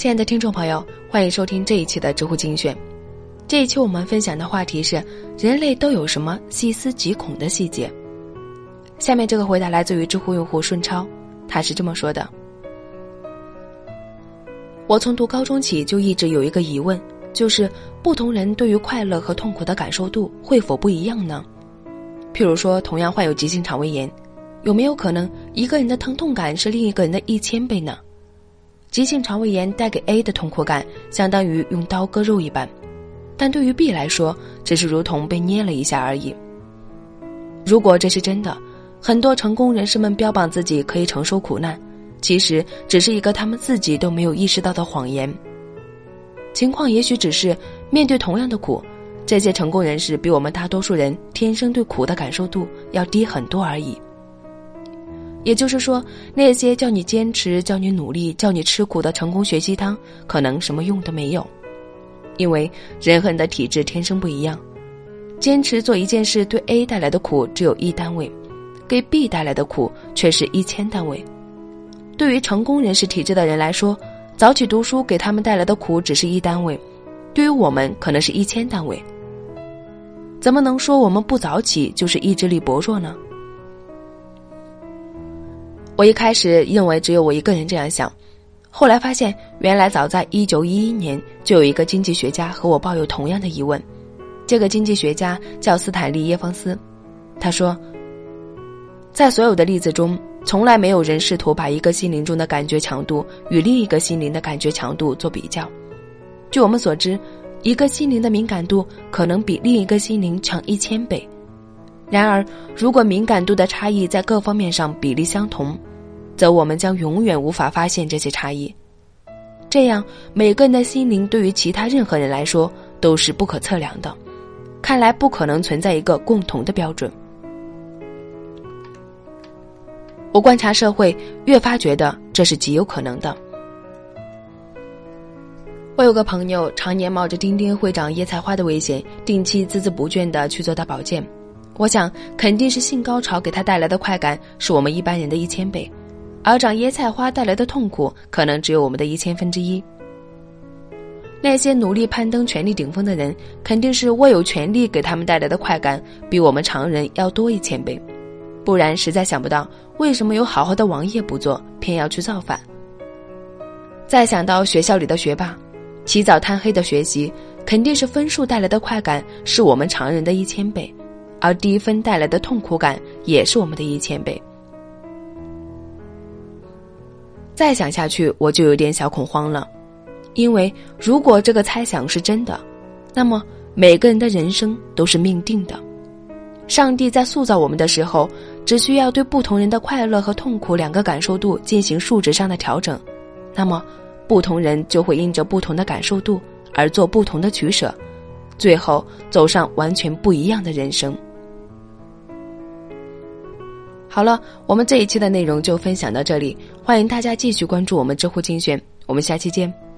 亲爱的听众朋友，欢迎收听这一期的知乎精选。这一期我们分享的话题是：人类都有什么细思极恐的细节？下面这个回答来自于知乎用户顺超，他是这么说的：我从读高中起就一直有一个疑问，就是不同人对于快乐和痛苦的感受度会否不一样呢？譬如说，同样患有急性肠胃炎，有没有可能一个人的疼痛感是另一个人的一千倍呢？急性肠胃炎带给 A 的痛苦感，相当于用刀割肉一般，但对于 B 来说，只是如同被捏了一下而已。如果这是真的，很多成功人士们标榜自己可以承受苦难，其实只是一个他们自己都没有意识到的谎言。情况也许只是面对同样的苦，这些成功人士比我们大多数人天生对苦的感受度要低很多而已。也就是说，那些叫你坚持、叫你努力、叫你吃苦的成功学鸡汤，可能什么用都没有，因为人和人的体质天生不一样。坚持做一件事对 A 带来的苦只有一单位，给 B 带来的苦却是一千单位。对于成功人士体质的人来说，早起读书给他们带来的苦只是一单位，对于我们可能是一千单位。怎么能说我们不早起就是意志力薄弱呢？我一开始认为只有我一个人这样想，后来发现，原来早在一九一一年就有一个经济学家和我抱有同样的疑问。这个经济学家叫斯坦利·耶方斯，他说，在所有的例子中，从来没有人试图把一个心灵中的感觉强度与另一个心灵的感觉强度做比较。据我们所知，一个心灵的敏感度可能比另一个心灵强一千倍。然而，如果敏感度的差异在各方面上比例相同，则我们将永远无法发现这些差异，这样每个人的心灵对于其他任何人来说都是不可测量的。看来不可能存在一个共同的标准。我观察社会，越发觉得这是极有可能的。我有个朋友，常年冒着丁丁会长椰菜花的危险，定期孜孜不倦的去做大保健。我想，肯定是性高潮给他带来的快感是我们一般人的一千倍。而长椰菜花带来的痛苦，可能只有我们的一千分之一。那些努力攀登权力顶峰的人，肯定是握有权力给他们带来的快感，比我们常人要多一千倍。不然，实在想不到为什么有好好的王爷不做，偏要去造反。再想到学校里的学霸，起早贪黑的学习，肯定是分数带来的快感是我们常人的一千倍，而低分带来的痛苦感也是我们的一千倍。再想下去，我就有点小恐慌了，因为如果这个猜想是真的，那么每个人的人生都是命定的。上帝在塑造我们的时候，只需要对不同人的快乐和痛苦两个感受度进行数值上的调整，那么不同人就会因着不同的感受度而做不同的取舍，最后走上完全不一样的人生。好了，我们这一期的内容就分享到这里，欢迎大家继续关注我们知乎精选，我们下期见。